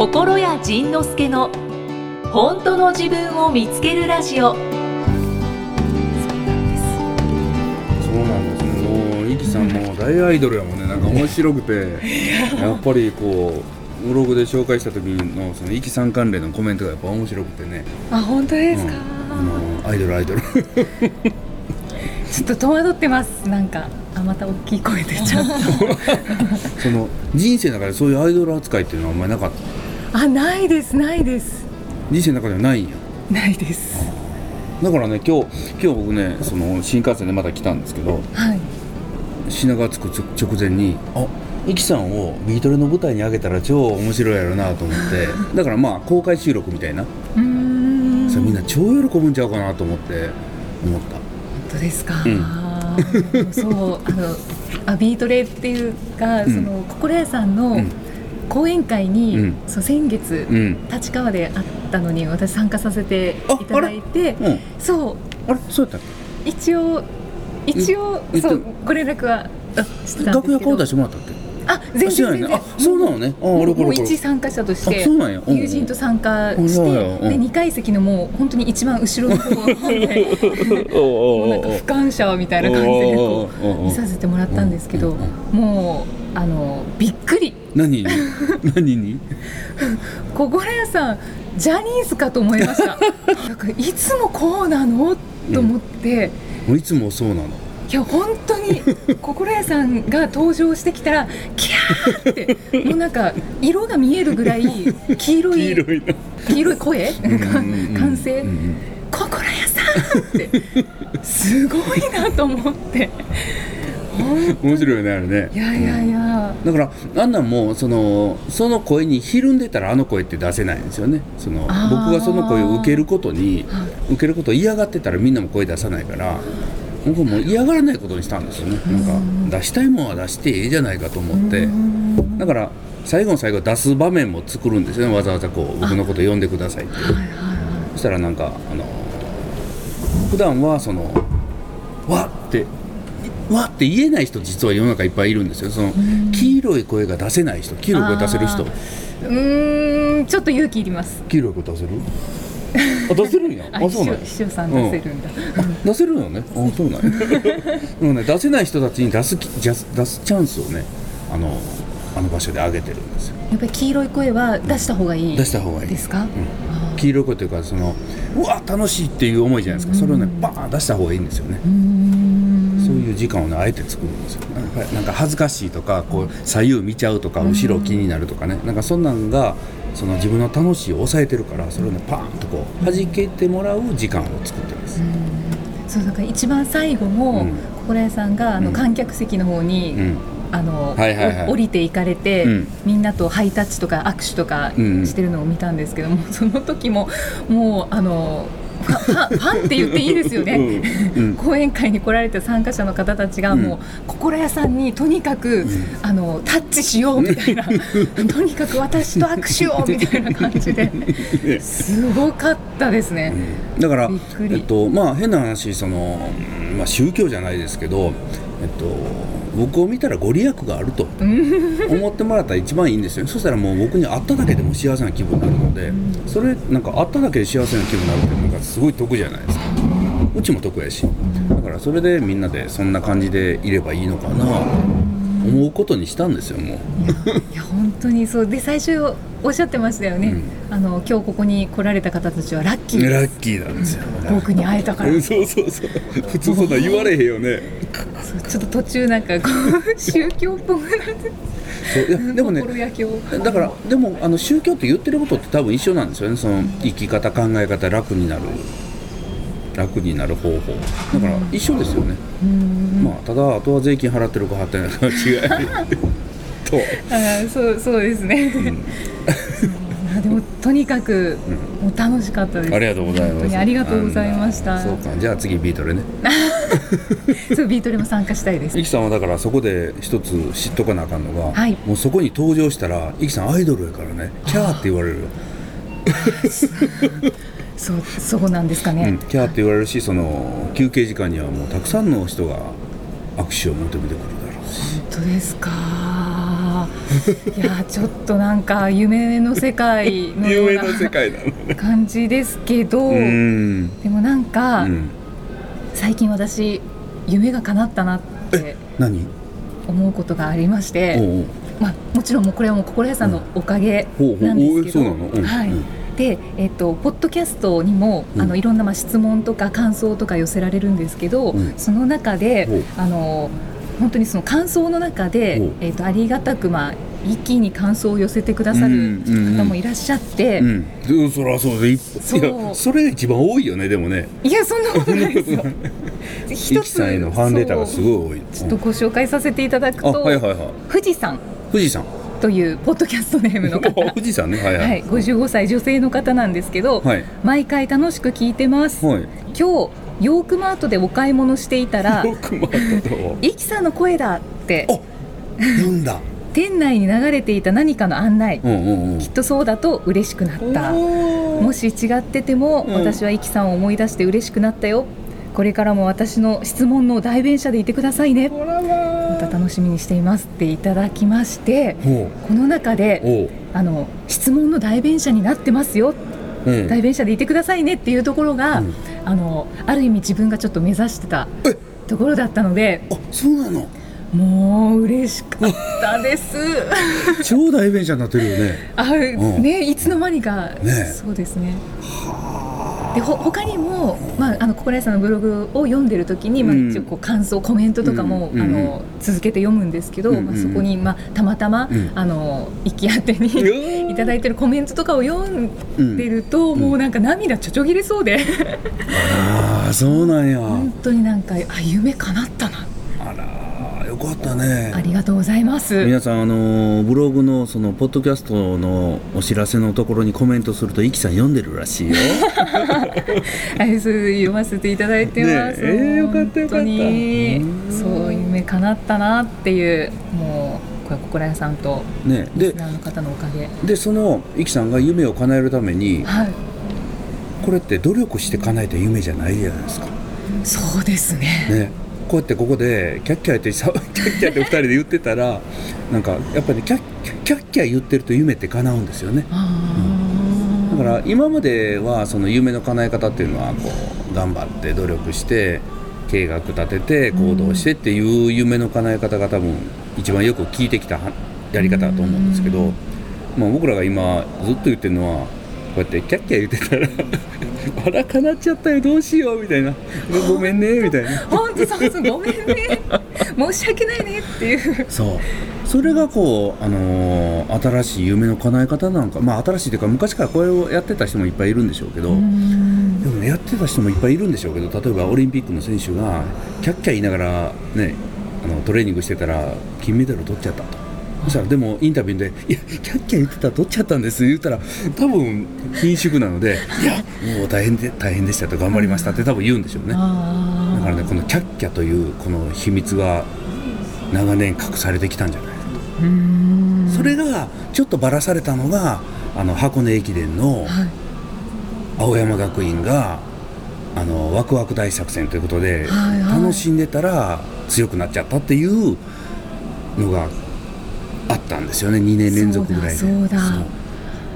心谷仁之助の本当の自分を見つけるラジオ。そうなんですねもうイキさんも大アイドルやもんね。なんか面白くて。やっぱりこうブログで紹介した時のそのイキさん関連のコメントがやっぱ面白くてね、あ本当ですか、うん、アイドルアイドル。ちょっと戸惑ってます。なんかあまた大きい声出ちゃっ その人生の中でそういうアイドル扱いっていうのはあんまりなかったたあないですないです。人生の中ではないんや。ないです。だからね今日今日僕ねその新幹線でまた来たんですけどはい。品川着く直前にあイキさんをビートルの舞台に上げたら超面白いやろなと思って だからまあ公開収録みたいな。うーん。それみんな超喜ぶんちゃうかなと思って思った。本当ですか、うん。そうあのあビートレっていうか、ん。その心屋さんのうん講演会に、うん。そう先月、うん。立川であったのに私参加させていただいてうん。そう。あれ？そうやったっ一応一応えっとそうご連絡はしてけたんですけど。楽屋顔出してもらったっけ？あ全然全然。あそうなのね。あもうあれこれ。一参加者として友人と参加してで二階席のもう本当に一番後ろの方で もうなんか俯瞰者みたいな感じでこおう見させてもらったんですけどもうあのびっくり。何に？何に？心屋さんジャニーズかと思いました。なんかいつもこうなの？と思って。いつもそうなの？いや本当に 心屋さんが登場してきたらキャーってもうなんか色が見えるぐらい黄色い黄色い声うんうん。うん歓声うん。うん。心屋さんってすごいなと思って。面白いよねあれね。いやいやいや。だからあんなんもそのその声にひるんでたらあの声って出せないんですよね。その僕がその声を受けることには受けることを嫌がってたらみんなも声出さないから僕はもう嫌がらないことにしたんですよね。なんか出したいものは出していいじゃないかと思って。だから最後の最後出す場面も作るんですよね。わざわざこう僕のこと呼んでくださいってそしたらなんかあの普段はそのわってわって言えない人実は世の中いっぱいいるんですよ。その黄色い声が出せない人黄色い声出せる人。あうーん。ちょっと勇気いります。黄色い声出せる？あ出せるんや。ああそうなんや。秘書さん出せるんだ、出せるのね。あそうなんや。で もね出せない人たちに出すき出す出すチャンスをねあのあの場所であげてるんですよ。やっぱり黄色い声は出した方がいい出した方がいい。ですか、あー。黄色い声というかそのうわ楽しいっていう思いじゃないですか。それをねバーン出した方がいいんですよね。そういう時間をねあえて作るんですよ。なんかなんか恥ずかしいとかこう左右見ちゃうとか後ろ気になるとかね。なんかそんなんがその自分の楽しいを抑えてるからそれをねパーンとこう弾けてもらう時間を作ってます、そうだから一番最後も、うん。心屋さんがあのうん。観客席の方に、うん。あの、はいはいはい。お降りていかれて、うん。みんなとハイタッチとか握手とかうんうん。してるのを見たんですけども、その時ももうあのファンって言っていいですよね。うんうん。講演会に来られた参加者の方たちがうん。もう心屋さんにとにかく、あのタッチしようみたいな。とにかく私と握手をみたいな感じで。すごかったですね。だからえっとまあ変な話その、うんまあ、宗教じゃないですけど、えっと、僕を見たらご利益があると思ってもらったら一番いいんですよそしたらもう僕に会っただけでも幸せな気分になるのでそれなんか会っただけで幸せな気分になるってなんかすごい得じゃないですか。うちも得やし。だからそれでみんなでそんな感じでいればいいのかな。思うことにしたんですよもう。いや本当にそう。で最初おっしゃってましたよね、うん。あの今日ここに来られた方たちはラッキーラッキーなんですよ。僕に会えたから。う んそうそうそう。普通そんな言われへんよね。そうちょっと途中なんかこう 宗教っぽくなって。そういやでもねだからでもあの宗教って言ってることって多分一緒なんですよね。その生き方考え方楽になる楽になる方法。だから一緒ですよね、まあただあとは税金払ってるか払ってないかの違い。と、あーそうそうですね、うん。そういやでもとにかく、もう楽しかったです。ありがとうございます。本当にありがとうございました。あそうか。じゃあ次ビートルね。そうビートルも参加したいです。イキさんはだからそこで一つ知っとかなあかんのが、はい。もうそこに登場したらイキさんアイドルやからね。キャーって言われるよそうそうなんですかね、うん、キャーって言われるしその休憩時間にはもうたくさんの人が握手を求めてくるだろうし。本当ですか。あいやちょっとなんか夢の世界のような 感じですけど、うん。でもなんか、うん。最近私夢が叶ったなって何？思うことがありましてまあ、もちろんもうこれはもう心屋さんのおかげなんですけど、おえそうなの？うん。はい。うんで、えっと、ポッドキャストにも、うん。あのいろんなまあ質問とか感想とか寄せられるんですけど、うん。その中であの本当にその感想の中でえっと、ありがたく、まあ、一気に感想を寄せてくださる方もいらっしゃって、うん、うんそりゃそうでいそう。いやそれが一番多いよねでもね。いやそんなことないですよ。イキさんへのファンレターがすごい多い。ちょっとご紹介させていただくあと、はいはいはい。富士山富士山というポッドキャストネームの方。富士山ね。はいははい。い、55歳女性の方なんですけど、はい。毎回楽しく聞いてます、はい。今日ヨークマートでお買い物していたらよく回ったとイキさんの声だって。あ読んだ。店内に流れていた何かの案内、うんうんうん。きっとそうだと嬉しくなった。もし違ってても、うん。私はイキさんを思い出して嬉しくなったよ。これからも私の質問の代弁者でいてくださいねた楽しみにしていますっていただきましてほこの中であの質問の代弁者になってますよ。うん。代弁者でいてくださいねっていうところが、うん。あのある意味自分がちょっと目指してたえ？ところだったのであそうなの？もう嬉しかったです。超代弁者になってるよね。あ、ん。ねいつの間にか、ね。そうですね。でほ他にも、まあ、あの心屋さんのブログを読んでる時に、まあ、うん。一応こう感想コメントとかも、うん。あの続けて読むんですけど、うん。うん。まあ、そこに、まあ、たまたま、うん。あの行き当てにいただいてるコメントとかを読んでると、もうなんか涙ちょちょぎれそうで、ああそうなんや。本当になんかあ夢叶ったなかったねありがとうございます。皆さんあのブログのそのポッドキャストのお知らせのところにコメントするとイキさん読んでるらしいよ はい、そう読ませていただいてます。ねえーよかったよかったそう夢叶ったなっていうもうこれ心屋さんとねでの方のおかげ。でそのイキさんが夢を叶えるためにはい、これって努力して叶えた夢じゃないじゃないですかそうですね。ねこうやってここでキャッキャってさ キャッキャって二人で言ってたらなんかやっぱりキャッキャッキャ言ってると夢って叶うんですよね。あー。だから今まではその夢の叶え方っていうのはこう頑張って努力して計画立てて行動してっていう夢の叶え方が多分一番よく聞いてきたはやり方だと思うんですけど、まあ、僕らが今ずっと言ってるのはこうやってキャッキャ言ってたら「あら叶っちゃったよどうしよう」みたいな「ごめんね」みたいな。本当そうそうごめんね申し訳ないねっていう。そうそれがこう、あのー新しい夢の叶え方なんかまあ新しいというか昔からこれをやってた人もいっぱいいるんでしょうけど、うんでもねやってた人もいっぱいいるんでしょうけど例えばオリンピックの選手がキャッキャ言いながらねあのトレーニングしてたら金メダル取っちゃったと。そしたらでもインタビューで「いやキャッキャ言ってたら取っちゃったんです」言ったら多分緊縮なので「いやもう大変で大変でした」と「頑張りました」って多分言うんでしょうね。あだからねこのキャッキャというこの秘密が長年隠されてきたんじゃないかと。それがちょっとばらされたのがあの箱根駅伝のはい。青山学院があのワクワク大作戦ということで、はいはい。楽しんでたら強くなっちゃったっていうのがあったんですよね。2年連続ぐらいで。そうだそうだ。そう。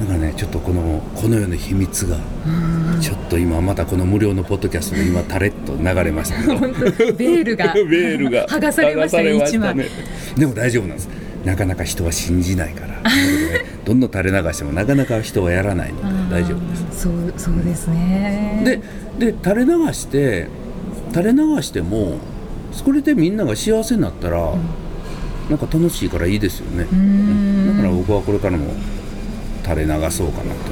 だからねちょっとこのこのような秘密がうん。ちょっと今またこの無料のポッドキャストで今タレッと流れました。けどベールが ベールが剥がされましたね一枚でも大丈夫なんです。なかなか人は信じないから。どんどん垂れ流してもなかなか人はやらないので大丈夫です。そうそうですね。でで垂れ流して垂れ流してもそれでみんなが幸せになったら、なんか楽しいからいいですよね、ん。だから僕はこれからも垂れ流そうかなと、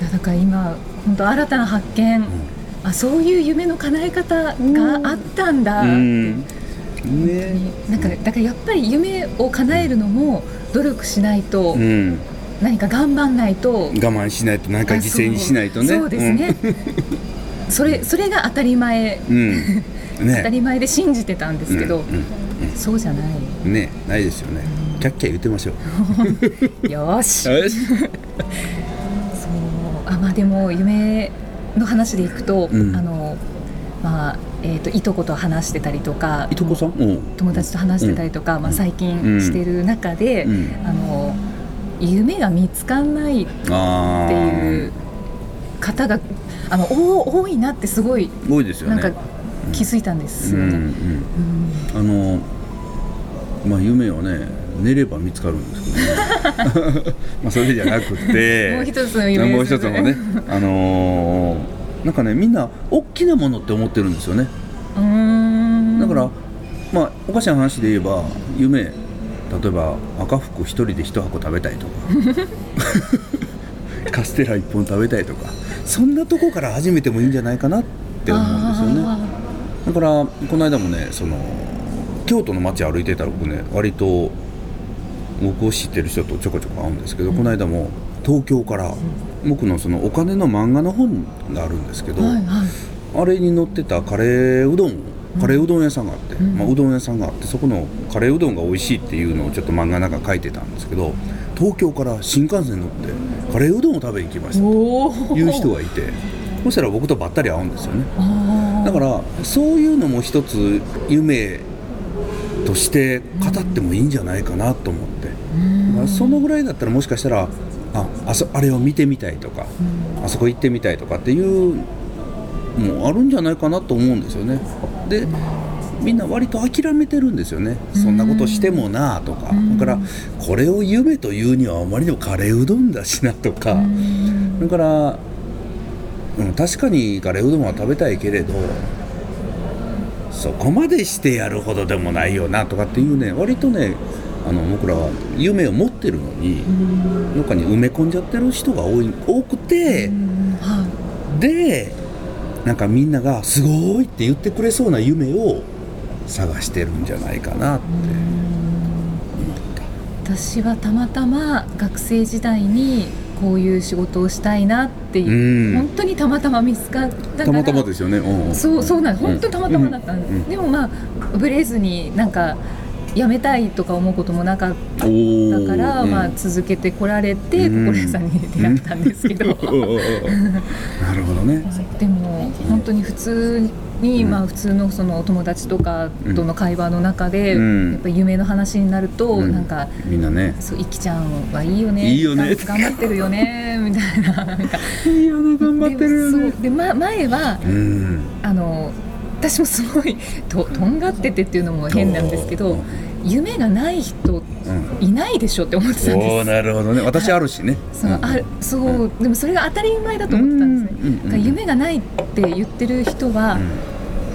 いやだから今本当新たな発見、あそういう夢の叶え方があったんだ。ね。なんかだからやっぱり夢を叶えるのも努力しないと、うん。何か頑張んないと。我慢しないと何か犠牲にしないとね。そう。ですね、それそれが当たり前、うん、うんね。当たり前で信じてたんですけど、うんそうじゃない。うんねないですよね。キャッキャ言ってましょう。よーし。よし。そう。あまあでも夢の話でいくと、うん。あのまあえー、といとこと話してたりとかいとこさん？うん。友達と話してたりとか、まあ、最近してる中で、うん。あの夢が見つかんないってあいう方があのお多いなってすごい多いですよね。なんか気づいたんです。うんうよね。ん。あのまあ夢はね寝れば見つかるんですけどね。まあそれじゃなくて もう一つの夢ですね。もう一つのねあのーなんかねみんな大きなものって思ってるんですよね。うーん。だから、まあおかしな話で言えば夢例えば赤服一人で一箱食べたいとか カステラ一本食べたいとかそんなとこから始めてもいいんじゃないかなって思うんですよねからこの間もねその京都の街歩いてたら僕ね割と僕を知ってる人とちょこちょこ会うんですけど、この間も東京から僕のそのお金の漫画の本があるんですけど、ーはいはい。あれに載ってたカレーうどんカレーうどん屋さんがあって、ん。まあ、うどん屋さんがあってそこのカレーうどんが美味しいっていうのをちょっと漫画の中書いてたんですけど東京から新幹線乗ってカレーうどんを食べに行きましたという人がいてそしたら僕とばったり会うんですよねだからそういうのも一つ夢として語ってもいいんじゃないかなと思って、まあそのぐらいだったらもしかしたらああそあれを見てみたいとか、あそこ行ってみたいとかっていうもうあるんじゃないかなと思うんですよね。でみんな割と諦めてるんですよね。そんなことしてもなあとか、だからこれを夢というにはあまりにもカレーうどんだしなとか、だから、うん、確かにカレーうどんは食べたいけれどそこまでしてやるほどでもないよなとかっていうね割とねあの僕らは夢を持ってるのに中に埋め込んじゃってる人が多い多くてはでなんかみんなが「すごい!」って言ってくれそうな夢を探してるんじゃないかなってい私はたまたま学生時代にこういう仕事をしたいなっていう、うん。本当にたまたま見つかったたまたまですよね、うんそうそうなんです。本当にたまたまだったんです、うんうん。でもまあブレずになんか辞めたいとか思うこともなかった。から、うん。まあ、続けてこられてうん。心屋さんに出会ったんですけど、なるほどね。でも本当に普通に、うん。まあ、普通のそのお友達とかとの会話の中で、うん。やっぱ夢の話になると、うん。なんかみんなね。そう、いきちゃんはいいよね。いいよね。頑張ってるよね。みたいな。なんか。いいよね頑張ってるよね。でま、前は、うん。あの。私もすごいととんがっててっていうのも変なんですけど夢がない人うん。いないでしょって思ってたんです。なるほどね。私あるしね。そのあるそうでもそれが当たり前だと思ってたんですね。うん夢がないって言ってる人は、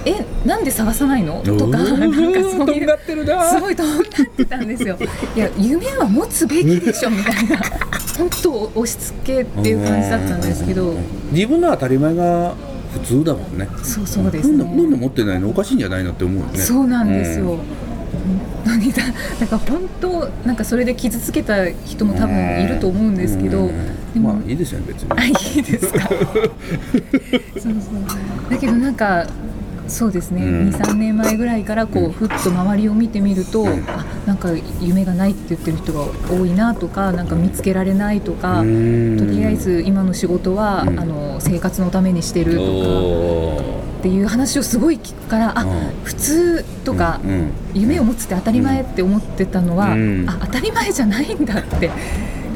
えなんで探さないの？うんとかなんかそうとんがいうってるな。すごいとんがってたんですよ。いや夢は持つべきでしょみたいな。本当押し付けっていう感じだったんですけど。自分の当たり前が普通だもんね。そうそうですなんでなんでね持ってないの？おかしいんじゃないのって思うよね。そうなんですよ、うん。本当にだなんか本当なんかそれで傷つけた人も多分いると思うんですけど、まあいいですよね別に。あいいですか。そうそう。だけどなんかそうですね、うん。23年前ぐらいからこう、うん。ふっと周りを見てみると、ん。あなんか夢がないって言ってる人が多いなとかなんか見つけられないとか、うん。とりあえず今の仕事は、うん。あの生活のためにしてるとか。おっていう話をすごい聞くからあ、うん。普通とか、うんうん。夢を持つって当たり前って思ってたのは、うん。あ当たり前じゃないんだって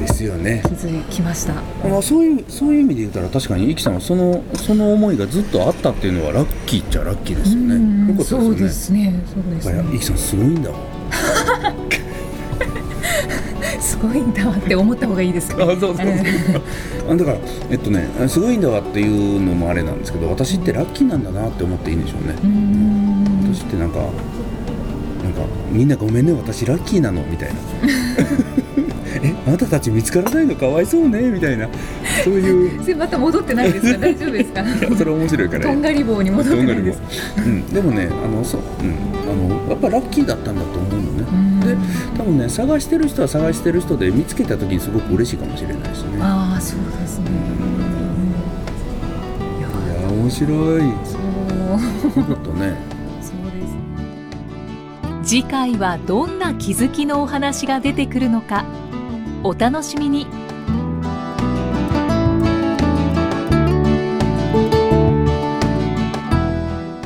ですよね。気づきました。まあそういうそういう意味で言ったら確かにイキさんはそのその思いがずっとあったっていうのはラッキーっちゃラッキーですよね。うんよかったそうでですよね。すね。そうですね。やっぱりイキさんすごいんだわすごいんだわって思った方がいいですか。あそうそうそう。あだからえっとねすごいんだわっていうのもあれなんですけど私ってラッキーなんだなって思っていいんでしょうね。私ってなんかなんかみんなごめんね私ラッキーなのみたいな。えあなたたち見つからないのかわいそうねみたいなそういう。それまた戻ってないですか？大丈夫ですか？それ面白いから。とんがり棒に戻ってないです。うん、でもねあのそう、うん、あのやっぱラッキーだったんだと思うのうん。ねで多分ね探してる人は探してる人で見つけた時にすごく嬉しいかもしれないしね。ああそうですね。いやいや面白い。そう。よかったね。そうですね。次回はどんな気づきのお話が出てくるのか。お楽しみに